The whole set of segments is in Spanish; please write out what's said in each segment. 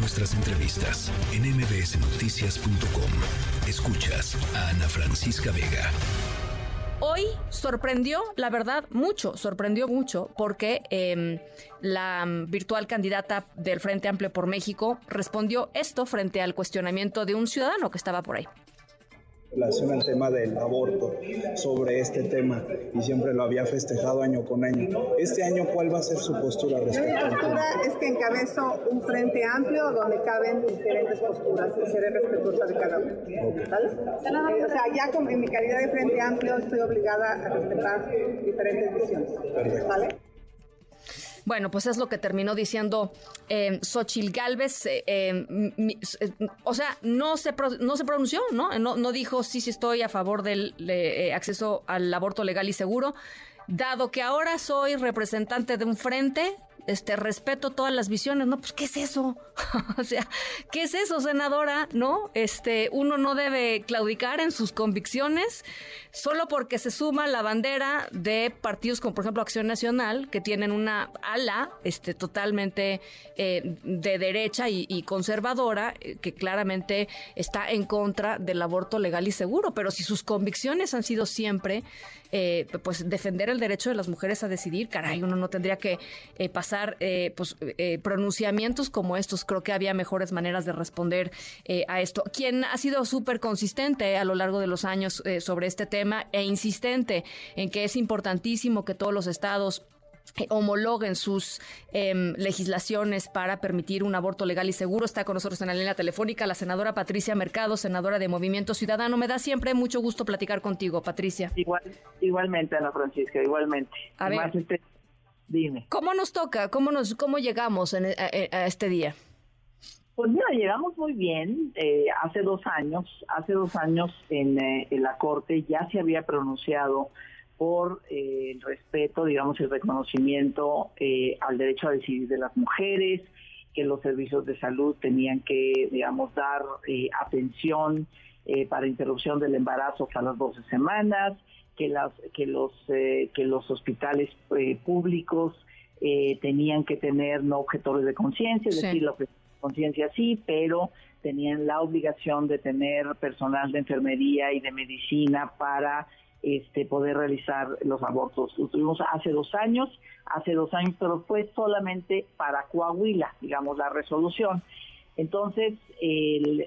nuestras entrevistas en mbsnoticias.com. Escuchas a Ana Francisca Vega. Hoy sorprendió, la verdad, mucho, sorprendió mucho, porque em, la virtual candidata del Frente Amplio por México respondió esto frente al cuestionamiento de un ciudadano que estaba por ahí relación al tema del aborto, sobre este tema, y siempre lo había festejado año con año. Este año, ¿cuál va a ser su postura respecto Mi postura es que encabezo un frente amplio donde caben diferentes posturas y seré respetuosa de cada. ¿Vale? Eh, o sea, ya con, en mi calidad de frente amplio estoy obligada a respetar diferentes visiones. ¿Vale? Bueno, pues es lo que terminó diciendo eh, Xochil Gálvez. Eh, eh, eh, o sea, no se, no se pronunció, ¿no? ¿no? No dijo sí, sí estoy a favor del acceso al aborto legal y seguro. Dado que ahora soy representante de un frente, este, respeto todas las visiones, ¿no? Pues, ¿qué es eso? o sea, ¿qué es eso, senadora? ¿No? Este, uno no debe claudicar en sus convicciones solo porque se suma la bandera de partidos como, por ejemplo, Acción Nacional, que tienen una ala, este, totalmente eh, de derecha y, conservadora, eh, que claramente está en contra del aborto legal y seguro. Pero si sus convicciones han sido siempre, eh, pues, defender el derecho de las mujeres a decidir, caray, uno no tendría que pasar eh, pues, eh, pronunciamientos como estos. Creo que había mejores maneras de responder eh, a esto. Quien ha sido súper consistente a lo largo de los años sobre este tema e insistente en que es importantísimo que todos los estados homologuen sus em, legislaciones para permitir un aborto legal y seguro. Está con nosotros en la línea telefónica la senadora Patricia Mercado, senadora de Movimiento Ciudadano. Me da siempre mucho gusto platicar contigo, Patricia. Igual, igualmente, Ana Francisca, igualmente. A ver. Este, Dime. ¿Cómo nos toca? ¿Cómo nos cómo llegamos en, a, este día? Pues mira, llegamos muy bien. Eh, hace dos años, hace dos años en, eh, en, la Corte ya se había pronunciado por eh, el respeto, digamos, el reconocimiento al derecho a decidir de las mujeres, que los servicios de salud tenían que, digamos, dar atención para interrupción del embarazo hasta las 12 semanas, que las que los eh, que los hospitales eh, públicos eh, tenían que tener no objetores de conciencia, es decir, la conciencia sí, pero tenían la obligación de tener personal de enfermería y de medicina para este poder realizar los abortos. Lo tuvimos hace dos años, hace dos años, pero fue solamente para Coahuila, digamos, la resolución. Entonces,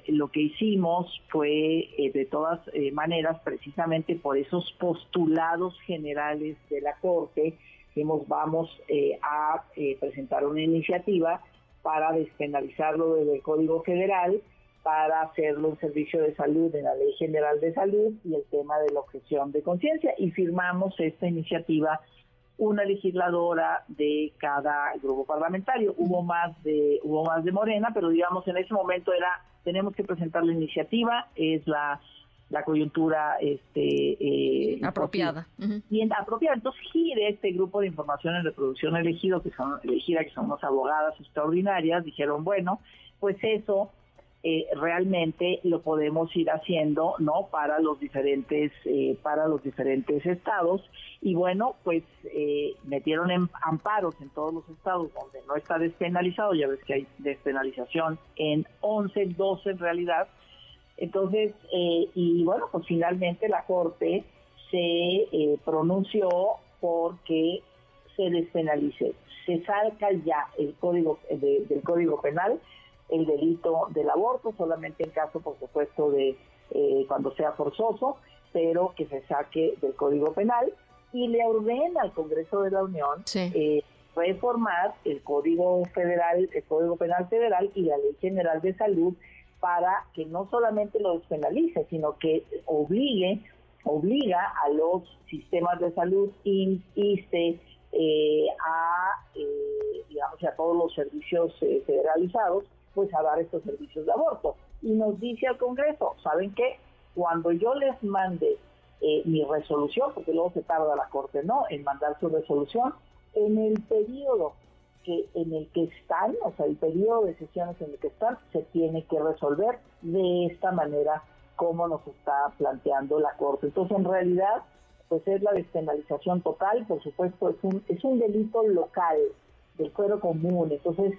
lo que hicimos fue, eh, de todas eh, maneras, precisamente por esos postulados generales de la Corte, dijimos, vamos eh, a presentar una iniciativa para despenalizarlo desde el Código Federal, para hacerlo un servicio de salud en la Ley General de Salud y el tema de la objeción de conciencia. Y firmamos esta iniciativa una legisladora de cada grupo parlamentario. Hubo más de hubo más de Morena, pero digamos en ese momento era tenemos que presentar la iniciativa, es la la coyuntura este eh, apropiada. Bien apropiada. Entonces gire este grupo de información en reproducción elegido, que son elegida, que son unas abogadas extraordinarias, dijeron, bueno, pues eso eh, realmente lo podemos ir haciendo no para los diferentes eh, para los diferentes estados. Y bueno pues eh, metieron en amparos en todos los estados donde no está despenalizado. Ya ves que hay despenalización en 11 12 en realidad. Entonces y bueno pues finalmente la corte se pronunció porque se despenalice. Se salga ya el código del código penal el delito del aborto, solamente en caso, por supuesto, de eh, cuando sea forzoso, pero que se saque del Código Penal. Y le ordena al Congreso de la Unión eh, reformar el Código Federal, el Código Penal Federal y la Ley General de Salud para que no solamente lo despenalice, sino que obligue, obliga a los sistemas de salud, INSTE, eh, a, digamos, a todos los servicios federalizados, pues a dar estos servicios de aborto. Y nos dice al Congreso, ¿saben qué? Cuando yo les mande eh, mi resolución, porque luego se tarda la Corte, ¿no?, en mandar su resolución, en el periodo que en el que están, o sea, el periodo de sesiones en el que están, se tiene que resolver de esta manera como nos está planteando la Corte. Entonces, en realidad, pues es la despenalización total, por supuesto, es un, es un delito local del cuero común, entonces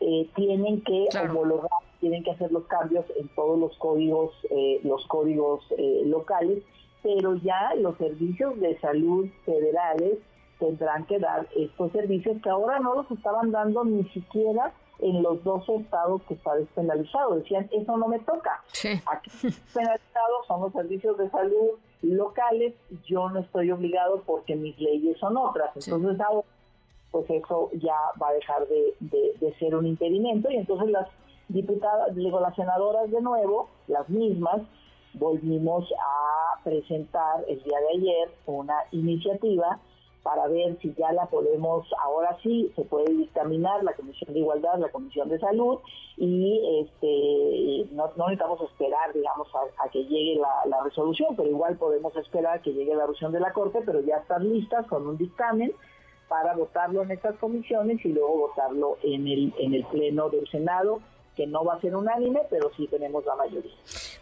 eh, tienen que homologar, tienen que hacer los cambios en todos los códigos, eh, los códigos eh, locales, pero ya los servicios de salud federales tendrán que dar estos servicios que ahora no los estaban dando ni siquiera en los dos estados que está despenalizado. Decían, eso no me toca. Aquí despenalizados son los servicios de salud locales, yo no estoy obligado porque mis leyes son otras. Entonces ahora, pues eso ya va a dejar de, de ser un impedimento. Y entonces las diputadas, digo, las senadoras de nuevo, las mismas, volvimos a presentar el día de ayer una iniciativa para ver si ya la podemos, ahora sí, se puede dictaminar la Comisión de Igualdad, la Comisión de Salud, y este no, necesitamos esperar, digamos, a, que llegue la, resolución, pero igual podemos esperar que llegue la resolución de la Corte, pero ya están listas con un dictamen para votarlo en estas comisiones y luego votarlo en el, en el Pleno del Senado que no va a ser unánime, pero sí tenemos la mayoría.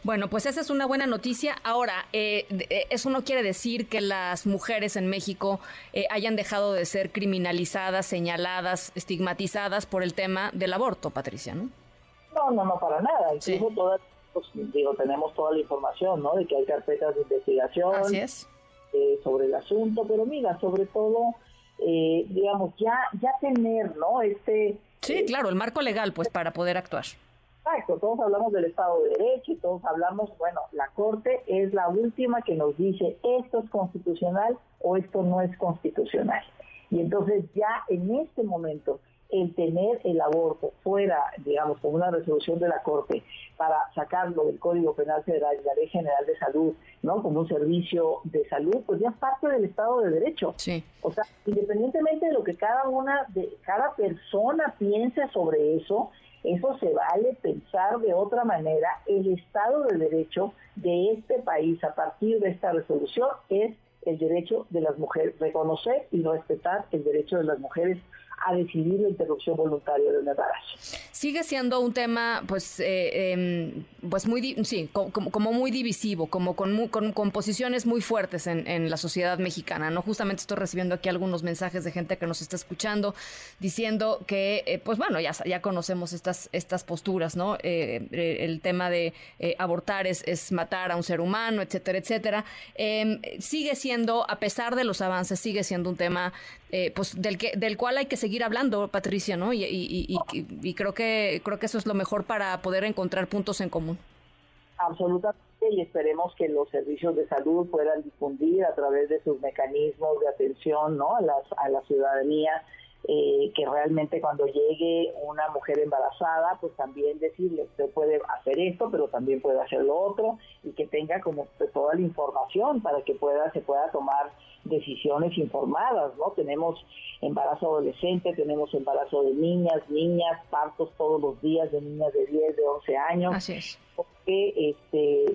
Bueno, pues esa es una buena noticia. Ahora, eh, eh, eso no quiere decir que las mujeres en México eh, hayan dejado de ser criminalizadas, señaladas, estigmatizadas por el tema del aborto, Patricia, ¿no? No, no, no, para nada. Incluso todas, pues, digo, tenemos toda la información, ¿no? De que hay carpetas de investigación. Así es. sobre el asunto, pero mira, sobre todo, digamos, ya, ya tener, ¿no? Este Sí, claro, el marco legal, pues, para poder actuar. Exacto, todos hablamos del Estado de Derecho y todos hablamos, bueno, la Corte es la última que nos dice esto es constitucional o esto no es constitucional. Y entonces ya en este momento el tener el aborto fuera, digamos, con una resolución de la Corte para sacarlo del Código Penal Federal y la Ley General de Salud, ¿no? Como un servicio de salud, pues ya es parte del Estado de Derecho. Sí. O sea, independientemente de lo que cada una, de cada persona piense sobre eso, eso se vale pensar de otra manera. El Estado de Derecho de este país a partir de esta resolución es el derecho de las mujeres, reconocer y respetar el derecho de las mujeres a decidir la interrupción voluntaria del embarazo. Sigue siendo un tema, pues, eh, em, pues muy, sí, como, muy divisivo, como con, con, posiciones muy fuertes en, la sociedad mexicana, ¿no? Justamente estoy recibiendo aquí algunos mensajes de gente que nos está escuchando diciendo que, eh, pues bueno, ya, ya conocemos estas, estas posturas, ¿no? Eh, el tema de abortar es, es, matar a un ser humano, etcétera, etcétera. Em, sigue siendo, a pesar de los avances, sigue siendo un tema, pues, del, que, del cual hay que seguir hablando, Patricia, ¿no? Y, creo que creo que eso es lo mejor para poder encontrar puntos en común. Absolutamente, y esperemos que los servicios de salud puedan difundir a través de sus mecanismos de atención, ¿no? A, a la ciudadanía. Eh, que realmente cuando llegue una mujer embarazada, pues también decirle, usted puede hacer esto, pero también puede hacer lo otro, y que tenga como toda la información para que pueda se pueda tomar decisiones informadas, ¿no? Tenemos embarazo adolescente, tenemos embarazo de niñas, niñas, partos todos los días de niñas de 10, de 11 años. Así es. Porque este,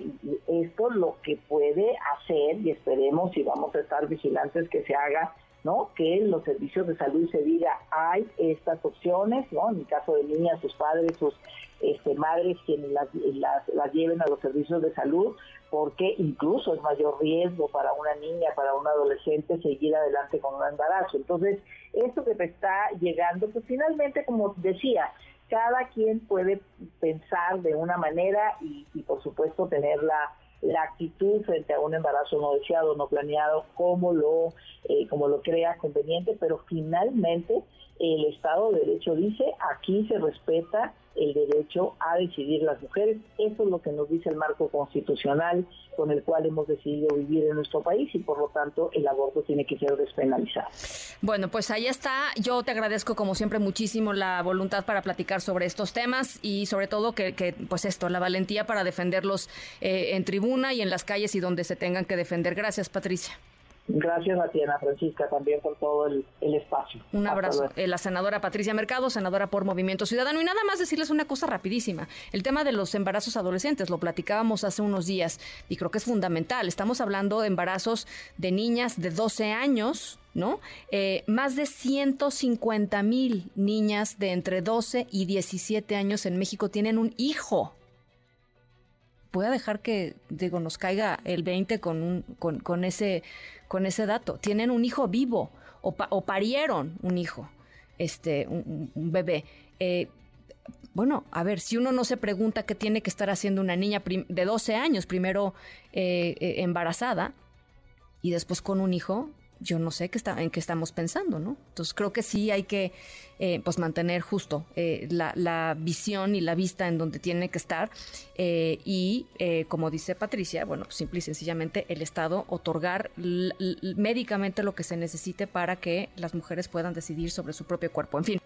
esto lo que puede hacer, y esperemos y vamos a estar vigilantes que se haga, ¿no? Que en los servicios de salud se diga, hay estas opciones, ¿no? En el caso de niñas, sus padres, sus este, madres quienes las, las, lleven a los servicios de salud, porque incluso es mayor riesgo para una niña, para un adolescente seguir adelante con un embarazo. Entonces, esto que te está llegando, pues finalmente, como decía, cada quien puede pensar de una manera y, por supuesto tener la, la actitud frente a un embarazo no deseado, no planeado, como lo, eh, como lo crea conveniente, pero finalmente el Estado de Derecho dice, aquí se respeta el derecho a decidir las mujeres. Eso es lo que nos dice el marco constitucional con el cual hemos decidido vivir en nuestro país y por lo tanto el aborto tiene que ser despenalizado. Bueno, pues ahí está. Yo te agradezco como siempre muchísimo la voluntad para platicar sobre estos temas y sobre todo que, pues esto, la valentía para defenderlos eh, en tribuna y en las calles y donde se tengan que defender. Gracias, Patricia. Gracias a ti, Ana Francisca, también por todo el, espacio. Un abrazo. Eh, la senadora Patricia Mercado, senadora por Movimiento Ciudadano. Y nada más decirles una cosa rapidísima. El tema de los embarazos adolescentes, lo platicábamos hace unos días y creo que es fundamental. Estamos hablando de embarazos de niñas de 12 años, ¿no? Eh, más de 150 mil niñas de entre 12 y 17 años en México tienen un hijo voy a dejar que, digo, nos caiga el 20 con, un, con, con, ese, con ese dato. Tienen un hijo vivo o, parieron un hijo, este, un, bebé. Eh, bueno, a ver, si uno no se pregunta qué tiene que estar haciendo una niña de 12 años, primero eh, eh, embarazada y después con un hijo, yo no sé qué está, en qué estamos pensando, ¿no? Entonces creo que sí hay que eh, pues mantener justo la, visión y la vista en donde tiene que estar y como dice Patricia, bueno, simple y sencillamente el Estado otorgar médicamente lo que se necesite para que las mujeres puedan decidir sobre su propio cuerpo. En fin.